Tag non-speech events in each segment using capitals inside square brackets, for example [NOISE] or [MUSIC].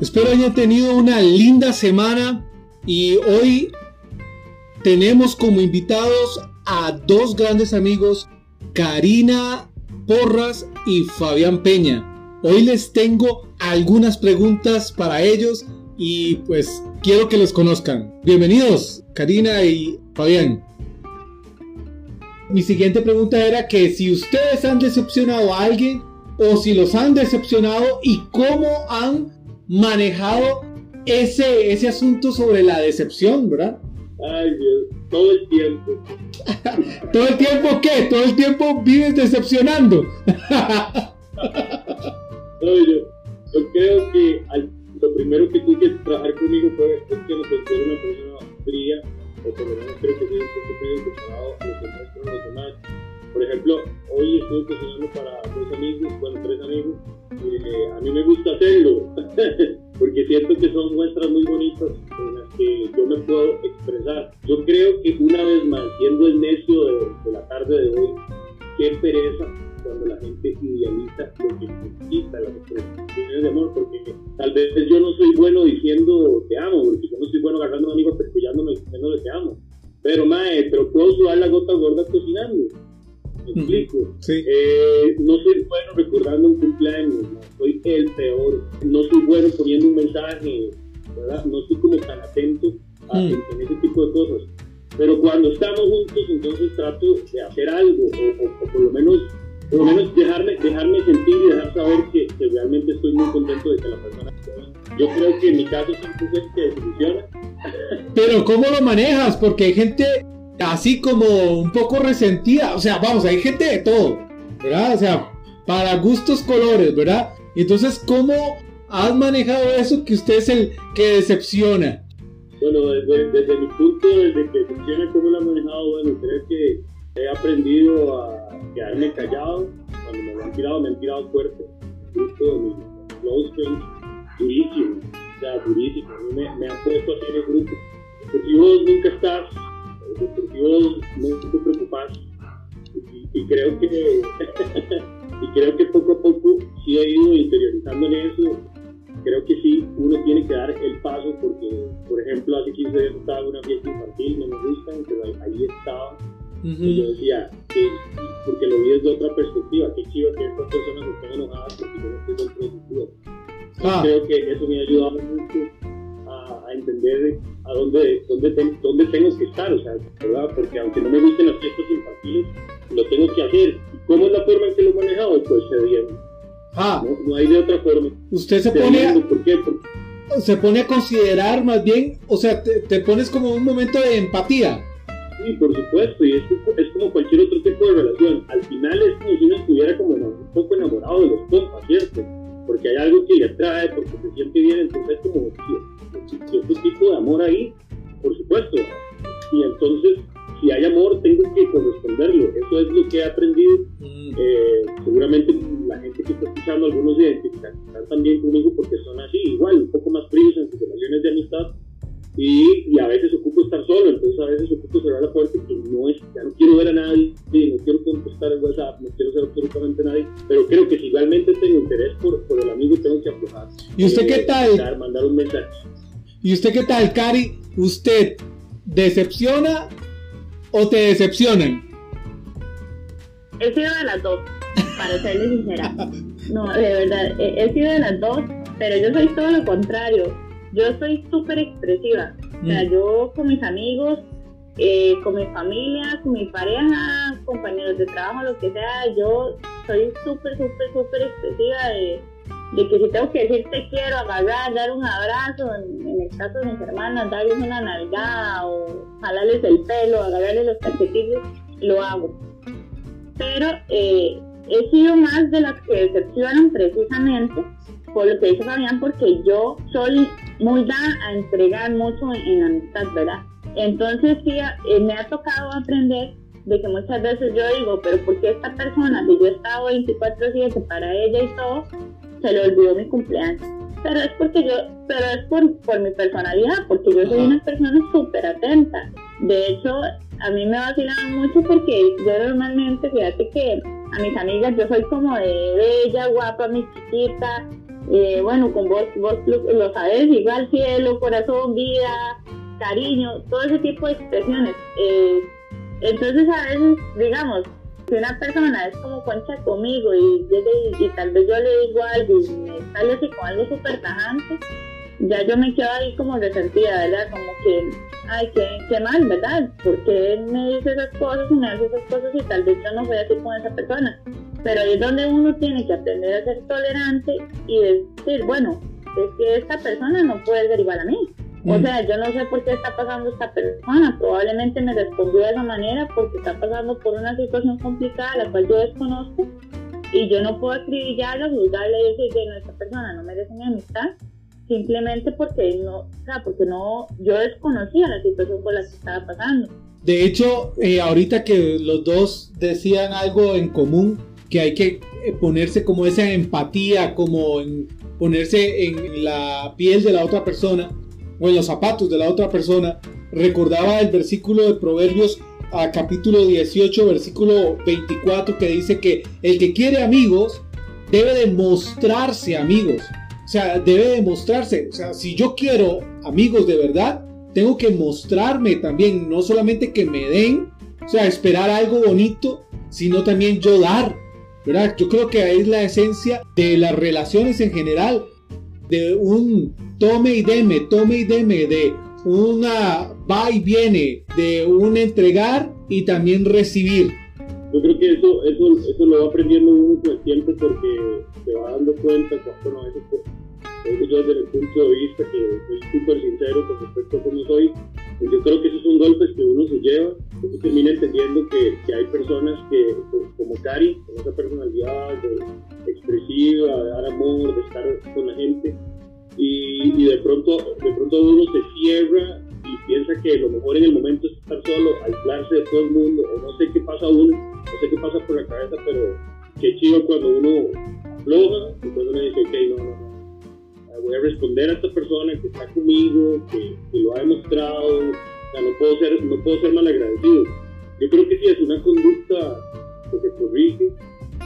Espero hayan tenido una linda semana y hoy tenemos como invitados a dos grandes amigos, Karina Porras y Fabián Peña. Hoy les tengo algunas preguntas para ellos y pues quiero que los conozcan. Bienvenidos, Karina y Fabián. Mi siguiente pregunta era que si ustedes han decepcionado a alguien o si los han decepcionado y cómo han manejado ese, ese asunto sobre la decepción, ¿verdad? Ay, Dios, todo el tiempo. [LAUGHS] ¿Todo el tiempo qué? ¿Todo el tiempo vives decepcionando? [LAUGHS] no, yo, yo, creo que lo primero que tuve que trabajar conmigo fue es que me considero una persona fría, o por lo menos creo que soy un poco frío comparado a lo que muestran los demás. Por ejemplo, hoy estoy cocinando para dos amigos, bueno, tres amigos, eh, a mí me gusta hacerlo, [LAUGHS] porque siento que son muestras muy bonitas en las que yo me puedo expresar. Yo creo que una vez más, siendo el necio de, la tarde de hoy, qué pereza cuando la gente idealiza lo que necesita, las expresiones de amor, porque tal vez yo no soy bueno diciendo te amo, porque yo no soy bueno agarrando a un amigo, y diciéndole te amo. Pero, mae, pero puedo sudar la gota gorda cocinando ¿Me explico? Eh, no soy bueno recordando un cumpleaños, soy el peor. No soy bueno poniendo un mensaje, ¿verdad? No soy como tan atento a, mm. en, ese tipo de cosas. Pero cuando estamos juntos, entonces trato de hacer algo, o, por lo menos por lo menos dejarme, dejarme sentir y dejar saber que, realmente estoy muy contento de que la persona yo creo que en mi caso es un que funciona pero ¿cómo lo manejas? porque hay gente así como un poco resentida. O sea, vamos, hay gente de todo, ¿verdad? O sea, para gustos colores, ¿verdad? Entonces, ¿cómo has manejado eso que usted es el que decepciona? Bueno, desde, mi punto, desde que decepciona, ¿cómo lo he manejado? Bueno, creo que he aprendido a quedarme callado. Cuando me han tirado, me han tirado fuerte. Justo mis close durísimo. O sea, durísimo. Me, me han puesto así en el grupo. Porque vos nunca estás deportivos no preocupas y, y, creo que [LAUGHS] y creo que poco a poco sí he ido interiorizando en eso. Creo que sí uno tiene que dar el paso porque por ejemplo hace 15 días estaba en una fiesta infantil no me gustan pero ahí, estaba. Y yo decía que porque lo vi desde otra perspectiva qué chido que estas personas estén enojadas porque yo no estoy dentro de su vida ah. creo que eso me ha ayudado mucho a, entender a dónde, dónde, dónde, tengo que estar, o sea, ¿verdad? Porque aunque no me gusten las fiestas infantiles, lo tengo que hacer. ¿Y cómo es la forma en que lo he manejado? Pues cediendo. Ah. No, hay de otra forma. Usted se pone... A, ¿Por qué? se pone a considerar más bien, o sea, te, te, pones como un momento de empatía. Sí, por supuesto, y es, es, como cualquier otro tipo de relación. Al final es como si uno estuviera como un poco enamorado de los compas, ¿cierto? Porque hay algo que le atrae, porque se siente bien, entonces es como cierto tipo de amor ahí, por supuesto. Y entonces, si hay amor, tengo que corresponderlo. Eso es lo que he aprendido. Mm. Eh, seguramente la gente que está escuchando, algunos identifican también conmigo porque son así, igual, un poco más fríos en sus relaciones de amistad. Y, y, a veces ocupo estar solo, entonces a veces ocupo cerrar la puerta que no es, ya no quiero ver a nadie, no quiero contestar el WhatsApp, no quiero ser absolutamente nadie, pero creo que si realmente tengo interés por, por el amigo tengo que aflojar. ¿Y usted qué tal? Mandar, mandar un mensaje. ¿Y usted qué tal, Cari? ¿Usted decepciona o te decepcionan? He sido de las dos, para serle sincera. [LAUGHS] No, de verdad, he, sido de las dos, pero yo soy todo lo contrario. Yo soy súper expresiva. O sea, mm. yo con mis amigos, eh, con mi familia, con mi pareja, compañeros de trabajo, lo que sea, yo soy súper, súper, súper expresiva de de que si tengo que decir te quiero, agarrar, dar un abrazo, en, el caso de mis hermanas, darles una nalgada o jalarles el pelo, agarrarles los calcetines, lo hago. Pero eh, he sido más de las que decepcionan precisamente por lo que dice Fabián, porque yo soy muy dada a entregar mucho en, la amistad, ¿verdad? Entonces sí, eh, me ha tocado aprender de que muchas veces yo digo, pero ¿por qué esta persona, si yo he estado 24-7 para ella y todo, se le olvidó mi cumpleaños. Pero es porque yo, pero es por, por mi personalidad, porque yo soy una persona súper atenta. De hecho, a mí me vacilan mucho porque yo normalmente, fíjate que a mis amigas yo soy como de bella, guapa, mi chiquita, Eh, bueno, con vos, vos lo, sabes, igual cielo, corazón, vida, cariño, todo ese tipo de expresiones. Eh, entonces a veces, digamos, si una persona es como concha conmigo y, y, tal vez yo le digo algo y me sale así con algo súper tajante, ya yo me quedo ahí como resentida, ¿verdad? Como que, ay, qué, qué mal, ¿verdad? Porque él me dice esas cosas y me hace esas cosas y tal vez yo no voy así con esa persona. Pero ahí es donde uno tiene que aprender a ser tolerante y decir, bueno, es que esta persona no puede ser igual a mí. O mm. sea, yo no sé por qué está pasando esta persona. Probablemente me respondió de esa manera porque está pasando por una situación complicada, la cual yo desconozco. Y yo no puedo acribillarla, juzgarle y decir que esta persona no merece mi amistad simplemente porque no, o sea, porque no, yo desconocía la situación por la que estaba pasando. De hecho, eh, ahorita que los dos decían algo en común, que hay que eh, ponerse como esa empatía, como en ponerse en la piel de la otra persona o en los zapatos de la otra persona, recordaba el versículo de Proverbios a capítulo 18, versículo 24, que dice que el que quiere amigos debe de mostrarse amigos. O sea, debe demostrarse. O sea, si yo quiero amigos de verdad, tengo que mostrarme también. No solamente que me den, o sea, esperar algo bonito, sino también yo dar. ¿Verdad? Yo creo que ahí es la esencia de las relaciones en general. De un tome y deme, tome y deme, de una va y viene, de un entregar y también recibir. Yo creo que eso, eso, eso lo va aprendiendo uno con el tiempo porque se va dando cuenta cuando a veces yo desde el punto de vista que soy súper sincero con respecto a cómo soy, pues yo creo que esos son golpes que uno se lleva, uno termina entendiendo que, que hay personas que, como Cari, con esa personalidad expresiva, de dar amor, de estar con la gente, y, y, de pronto de pronto uno se cierra y piensa que lo mejor en el momento es estar solo, aislarse de todo el mundo, o no sé qué pasa uno, no sé qué pasa por la cabeza, pero qué chido cuando uno afloja y cuando uno dice, ok, no, no, no voy a responder a esta persona que está conmigo, que, lo ha demostrado, o sea, no puedo ser, no puedo ser mal agradecido. Yo creo que sí es una conducta que se corrige,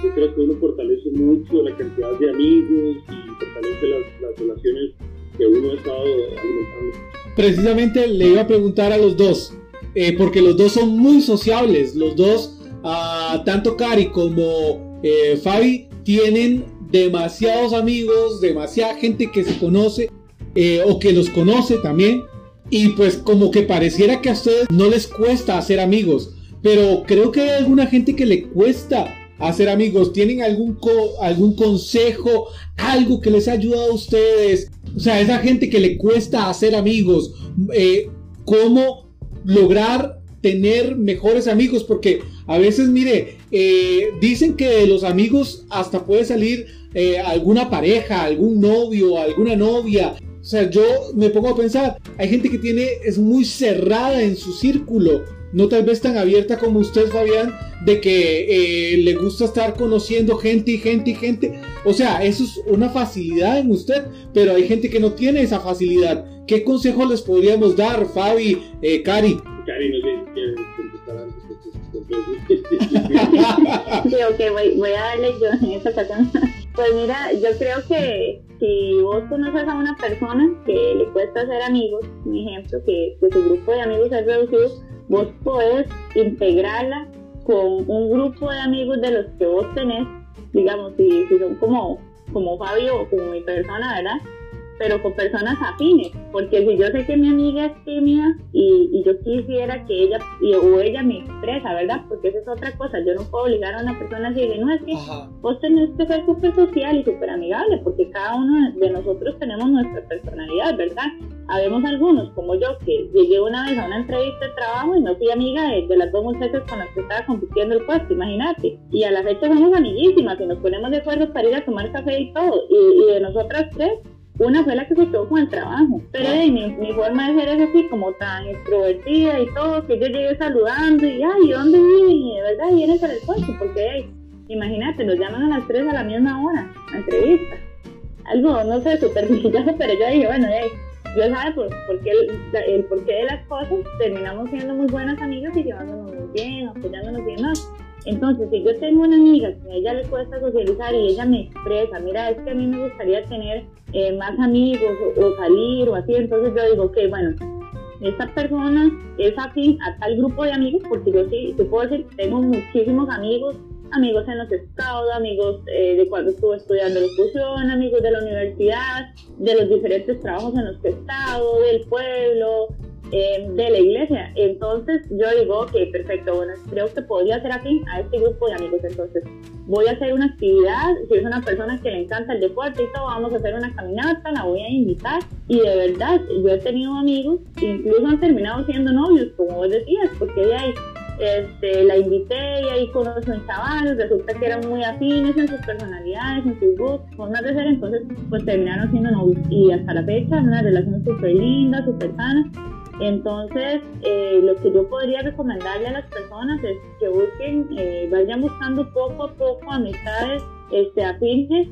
yo creo que uno fortalece mucho la cantidad de amigos y fortalece las, relaciones que uno ha estado alimentando. Precisamente le iba a preguntar a los dos, eh, porque los dos son muy sociables, los dos, uh, tanto Cari como eh, Fabi, tienen demasiados amigos, demasiada gente que se conoce eh, o que los conoce también. Y pues como que pareciera que a ustedes no les cuesta hacer amigos. Pero creo que hay alguna gente que le cuesta hacer amigos. ¿Tienen algún, algún consejo? Algo que les ha ayudado a ustedes. O sea, esa gente que le cuesta hacer amigos. Eh, ¿Cómo lograr tener mejores amigos? Porque a veces, mire, eh, dicen que de los amigos hasta puede salir eh, alguna pareja, algún novio, alguna novia. O sea, yo me pongo a pensar, hay gente que tiene, es muy cerrada en su círculo, no tal vez tan abierta como usted, Fabián, de que eh, le gusta estar conociendo gente y gente y gente. O sea, eso es una facilidad en usted, pero hay gente que no tiene esa facilidad. ¿Qué consejo les podríamos dar, Fabi, eh, Cari? Cari, no sé si contestar antes. [LAUGHS] sí, ok, voy, voy a darle yo en esta ocasión pues mira, yo creo que si vos conoces a una persona que le cuesta ser amigos, un ejemplo, que, su grupo de amigos es reducido, vos podés integrarla con un grupo de amigos de los que vos tenés, digamos, si, si son como, como Fabio o como mi persona, ¿verdad? Pero con personas afines, porque si yo sé que mi amiga es tímida y, y yo quisiera que ella o ella me expresa, ¿verdad? Porque esa es otra cosa, yo no puedo obligar a una persona a decirle, no, es que vos tenés que ser súper social y súper amigable, porque cada uno de nosotros tenemos nuestra personalidad, ¿verdad? Habemos algunos, como yo, que llegué una vez a una entrevista de trabajo y no fui amiga de, las dos muchachas con las que estaba compitiendo el puesto, imagínate. Y a la fecha somos amiguísimas y nos ponemos de acuerdo para ir a tomar café y todo. Y, y de nosotras tres, una fue la que se quedó con el trabajo, pero mi, mi, forma de ser es así como tan extrovertida y todo, que yo llegué saludando y, ay, ¿dónde viven? Y de verdad vienen para el coche, porque imagínate, nos llaman a las 3 a la misma hora, a entrevista. Algo, no sé, súper brillante, pero yo dije, bueno, yo sabe por, por qué el, el, porqué de las cosas, terminamos siendo muy buenas amigas y llevándonos muy bien, apoyándonos bien más. Entonces, si yo tengo una amiga que a ella le cuesta socializar y ella me expresa, mira, es que a mí me gustaría tener eh, más amigos o, salir o así, entonces yo digo, ok, bueno, esta persona es afín a tal grupo de amigos, porque yo sí, te puedo decir, tengo muchísimos amigos, amigos en los scouts, amigos eh, de cuando estuve estudiando locución, amigos de la universidad, de los diferentes trabajos en los que he estado, del pueblo, Em, de la iglesia. Entonces yo digo, ok, perfecto, bueno, creo que podría ser aquí a este grupo de amigos. Entonces voy a hacer una actividad, si es una persona que le encanta el deporte y todo, vamos a hacer una caminata, la voy a invitar. Y de verdad, yo he tenido amigos, incluso han terminado siendo novios, como vos decías, porque de ahí este, la invité y ahí conocí a un chaval, resulta que eran muy afines en sus personalidades, en sus gustos, formas de ser, entonces pues terminaron siendo novios y hasta la fecha una relación súper linda, súper sana entonces, eh, lo que yo podría recomendarle a las personas es que busquen, eh, vayan buscando poco a poco amistades este, afines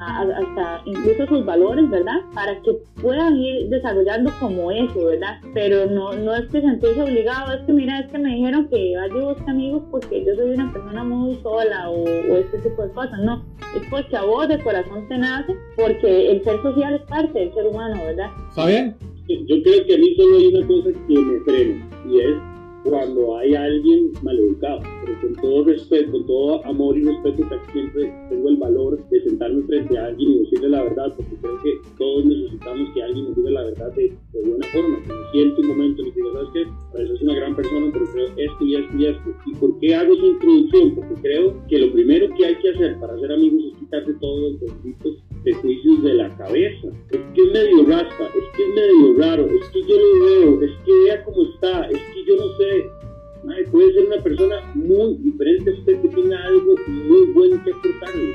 hasta incluso sus valores, ¿verdad? Para que puedan ir desarrollando como eso, ¿verdad? Pero no, no es que sentirse obligado, es que mira, es que me dijeron que vaya y busque amigos porque yo soy una persona muy sola o, este tipo de cosas, no, es porque a vos de corazón te nace, porque el ser social es parte del ser humano, ¿verdad? Fabián yo creo que a mí solo hay una cosa que me frena y es cuando hay alguien maleducado, pero con todo respeto, con todo amor y respeto, siempre tengo el valor de sentarme frente a alguien y decirle la verdad, porque creo que todos necesitamos que alguien nos diga la verdad de, buena forma, que siente un momento y diga, ¿sabes qué? Para es una gran persona, pero creo esto y esto y esto. ¿Y por qué hago esa introducción? Porque creo que lo primero que hay que hacer para ser amigos es quitarse todos los conflictos de juicios de la cabeza. Es que es medio raspa, es que es medio raro, es que yo lo veo, es que vea cómo está, es que yo no sé. puede ser una persona muy diferente a usted que tenga algo muy bueno que aportarle.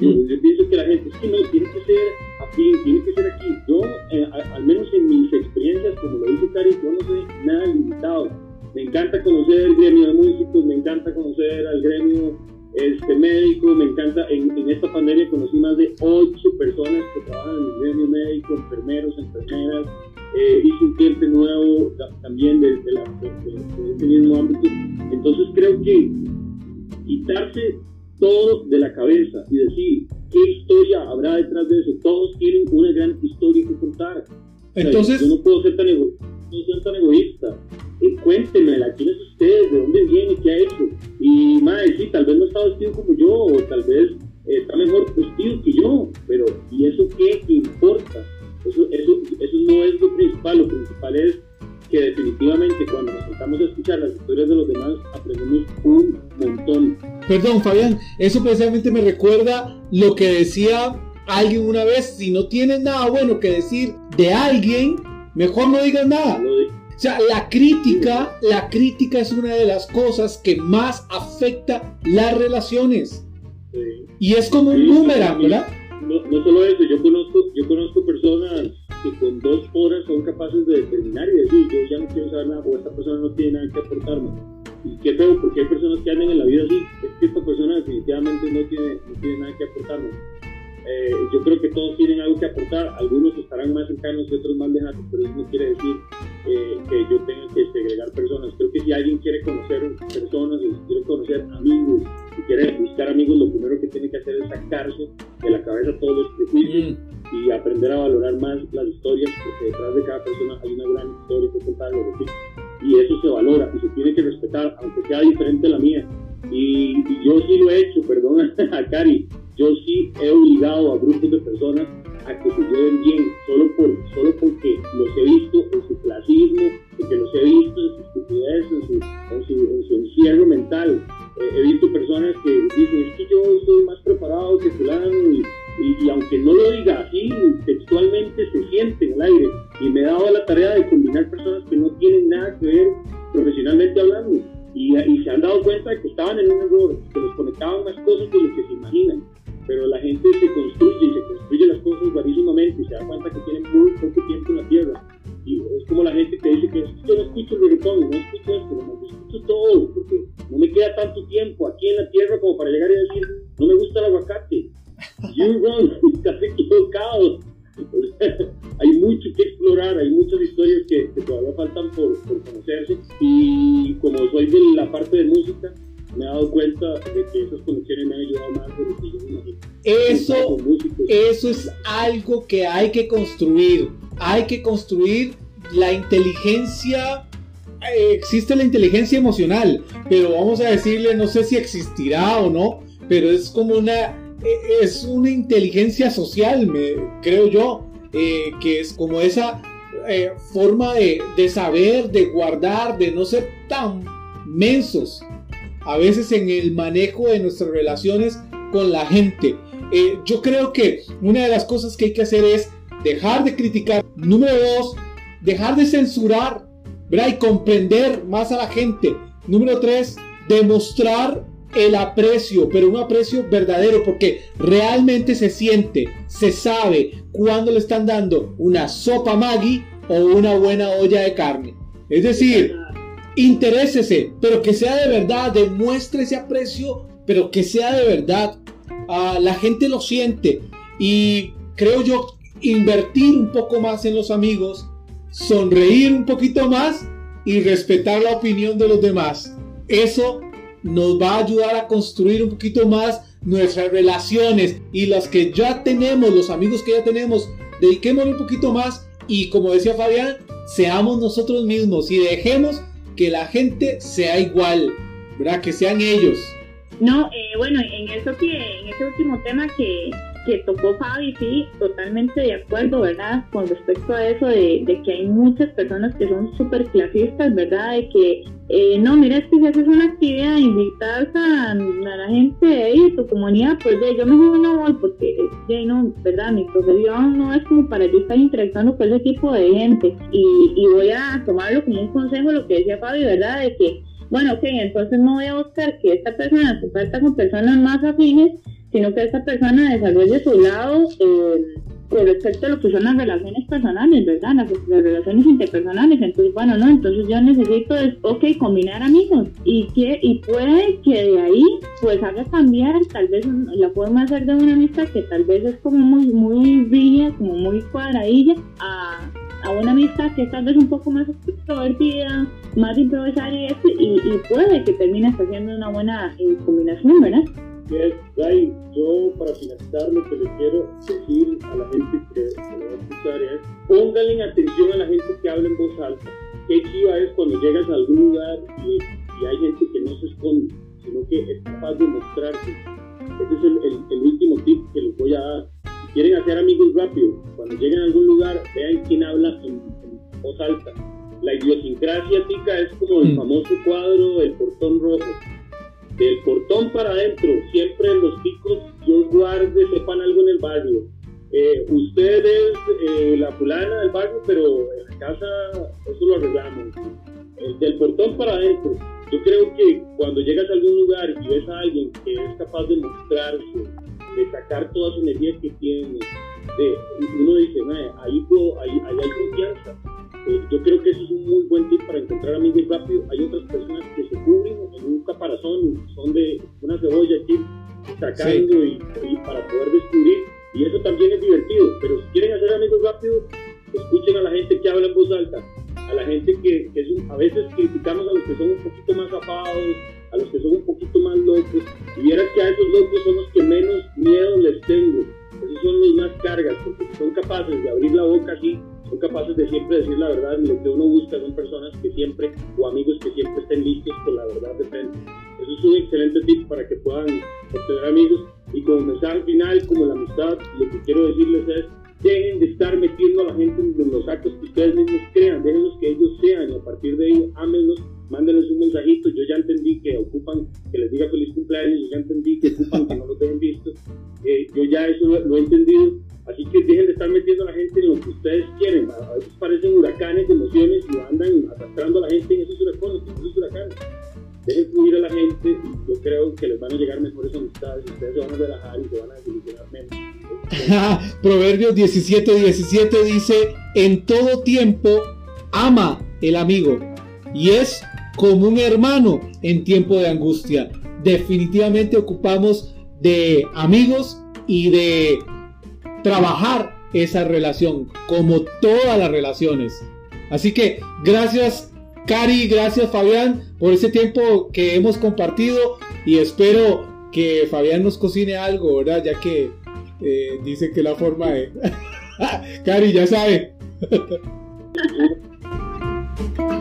Yo, pienso que la gente, es que no, tiene que ser aquí, tiene que ser aquí. Yo, eh, al menos en mis experiencias, como lo dice Cari, yo no soy nada limitado. Me encanta conocer el gremio de músicos, me encanta conocer al gremio este médico, me encanta, en, en, esta pandemia conocí más de ocho personas que trabajan en el gremio médico, enfermeros, enfermeras, eh, hice un cliente nuevo también de, de, la, de, este mismo ámbito. Entonces creo que quitarse todo de la cabeza y decir qué historia habrá detrás de eso, todos tienen una gran historia que contar. Entonces, yo no puedo ser tan, no ser tan egoísta eh, cuéntemela, ¿quién es usted? ¿De dónde viene? ¿Qué ha hecho? Y madre, sí, tal vez no está vestido como yo, o tal vez eh, está mejor vestido que yo, pero ¿y eso qué importa? Eso, eso, eso no es lo principal, lo principal es que definitivamente cuando nos sentamos a escuchar las historias de los demás aprendemos un montón. Perdón, Fabián, eso precisamente me recuerda lo que decía alguien una vez, si no tienes nada bueno que decir de alguien, mejor no digas nada. O sea, la crítica, la crítica es una de las cosas que más afecta las relaciones. Y es como un boomerang, ¿verdad? No, no, solo eso, yo conozco, yo conozco personas que con dos horas son capaces de determinar y decir, yo ya no quiero saber nada, o esta persona no tiene nada que aportarme. Y qué feo, porque hay personas que andan en la vida así, es que esta persona definitivamente no tiene, no tiene nada que aportarme. Eh, yo creo que todos tienen algo que aportar, algunos estarán más cercanos y otros más lejanos, pero eso no quiere decir eh, que yo tenga que segregar personas. Creo que si alguien quiere conocer personas, si quiere conocer amigos, si quiere buscar amigos, lo primero que tiene que hacer es sacarse de la cabeza todos los prejuicios mm. y aprender a valorar más las historias, porque detrás de cada persona hay una gran historia que contar, y eso se valora y se tiene que respetar, aunque sea diferente a la mía. Y, y yo sí lo he hecho, perdón [LAUGHS] a Cari, yo sí he obligado a grupos de personas a que se lleven bien, solo, por, solo porque los he visto en su clasismo, porque los he visto en su estupidez, en su, en su, encierro mental. Eh, he visto personas que dicen, es que yo soy más preparado que fulano, y, y, aunque no lo diga así, textualmente se siente en el aire. Y me he dado la tarea de combinar personas que no tienen nada que ver profesionalmente hablando. Y, y se han dado cuenta de que estaban en un error, que los conectaban más cosas de lo que se imaginan pero la gente se construye y se construye las cosas rarísimamente y se da cuenta que tiene muy poco tiempo en la tierra. Y es como la gente que dice que yo no escucho reggaetón, no escucho esto, no escucho todo, porque no me queda tanto tiempo aquí en la tierra como para llegar y decir, no me gusta el aguacate. You wrong, [LAUGHS] estás equivocado. [LAUGHS] hay mucho que explorar, hay muchas historias que, que todavía faltan por, por conocerse y como soy de la parte de música, Eso, es algo que hay que construir. Hay que construir la inteligencia. eh, existe la inteligencia emocional, pero vamos a decirle, no sé si existirá o no, pero es como una, eh, es una inteligencia social, me, creo yo, eh, que es como esa eh, forma de, de saber, de guardar, de no ser tan mensos a veces en el manejo de nuestras relaciones con la gente. Eh, yo creo que una de las cosas que hay que hacer es dejar de criticar. Número dos, dejar de censurar ¿verdad? y comprender más a la gente. Número tres, demostrar el aprecio, pero un aprecio verdadero, porque realmente se siente, se sabe cuando le están dando una sopa Maggi o una buena olla de carne. Es decir, interésese, pero que sea de verdad, demuestre ese aprecio, pero que sea de verdad. Ah, la gente lo siente y creo yo invertir un poco más en los amigos, sonreír un poquito más y respetar la opinión de los demás. Eso nos va a ayudar a construir un poquito más nuestras relaciones y las que ya tenemos, los amigos que ya tenemos, dediquémosle un poquito más y como decía Fabián, seamos nosotros mismos y dejemos que la gente sea igual, ¿verdad? Que sean ellos. No, eh, bueno, en eso que, en ese último tema que, que tocó Fabi, sí, totalmente de acuerdo, ¿verdad? Con respecto a eso de, de que hay muchas personas que son súper clasistas, ¿verdad? De que, eh, no, mira, es que si haces una actividad, invitas a, a la gente de ahí, tu comunidad, pues de, yo mejor no voy porque, de, no, ¿verdad? Mi profesión no es como para yo estar interactuando con ese tipo de gente. Y, y voy a tomarlo como un consejo, lo que decía Fabi, ¿verdad? De que, bueno, ok, entonces no voy a buscar que esta persona se comparta con personas más afines, sino que esta persona desarrolle su lado eh, con respecto a lo que son las relaciones personales, ¿verdad? Las, relaciones interpersonales. Entonces, bueno, no, entonces yo necesito, es, ok, combinar amigos. Y que y puede que de ahí, pues haga cambiar tal vez la forma de ser de una amistad que tal vez es como muy, muy rígida, como muy cuadradilla, a a una amistad que es tal vez un poco más extrovertida, más improvisar y y, y puede que termine haciendo una buena eh, combinación, ¿verdad? Yes, Ray, yo para finalizar lo que le quiero decir a la gente que, que lo va a escuchar es pónganle atención a la gente que habla en voz alta. Qué chiva es cuando llegas a algún lugar y, y hay gente que no se esconde, sino que es capaz de mostrarse. Ese es el, el, el último tip que les voy a dar quieren hacer amigos rápido, cuando lleguen a algún lugar, La idiosincrasia tica es como el mm. famoso cuadro del portón rojo. Del portón para adentro, siempre en los picos, Dios guarde, sepan algo en el barrio. Eh, usted es eh, la fulana del barrio, pero en la casa eso lo arreglamos. El del portón para adentro. Yo creo que cuando llegas a algún lugar y ves a alguien que es capaz de mostrarse, de sacar toda su energía que tiene. De, uno dice, ahí, puedo, ahí, ahí hay confianza. Eh, yo creo que eso es un muy buen tip para encontrar amigos rápido. Hay otras personas que se cubren en un caparazón, son de una cebolla aquí, sacando sí. y, y, para poder descubrir. Y eso también es divertido. Pero si quieren hacer amigos rápido, escuchen a la gente que habla en voz alta, a la gente que, que es un, a veces criticamos a los que son un poquito más zapados, a los que son un poquito más locos, y vieras que a esos locos son los que menos miedo les tengo. Esos son los más cargas, porque son capaces de abrir la boca así, son capaces de siempre decir la verdad. Lo que uno busca son personas que siempre, o amigos que siempre estén listos con la verdad de frente. Eso es un excelente tip para que puedan obtener amigos. Y como mensaje final, como la amistad, lo que quiero decirles es, dejen de estar metiendo a la gente en los actos que ustedes mismos crean, déjenlos que ellos sean y a partir de ahí ámenlos, mándenles un mensajito, yo ya entendí que ocupan que les diga feliz cumpleaños, yo ya entendí que ocupan que no los dejen visto, eh, yo ya eso lo, lo, he entendido, así que dejen de estar metiendo a la gente en lo que ustedes quieren, a veces parecen huracanes de emociones y andan arrastrando a la gente en esos huracanes, en esos huracanes. Dejen fluir a la gente y yo creo que les van a llegar mejores amistades, ustedes se van a relajar y se van a desilusionar menos. [LAUGHS] Proverbios 17, 17 dice, en todo tiempo ama el amigo y es como un hermano en tiempo de angustia. Definitivamente ocupamos de amigos y de trabajar esa relación, como todas las relaciones. Así que gracias Cari, gracias Fabián por ese tiempo que hemos compartido y espero que Fabián nos cocine algo, ¿verdad? Ya que eh, dice que la forma de... [LAUGHS] Cari, ya sabe. [LAUGHS]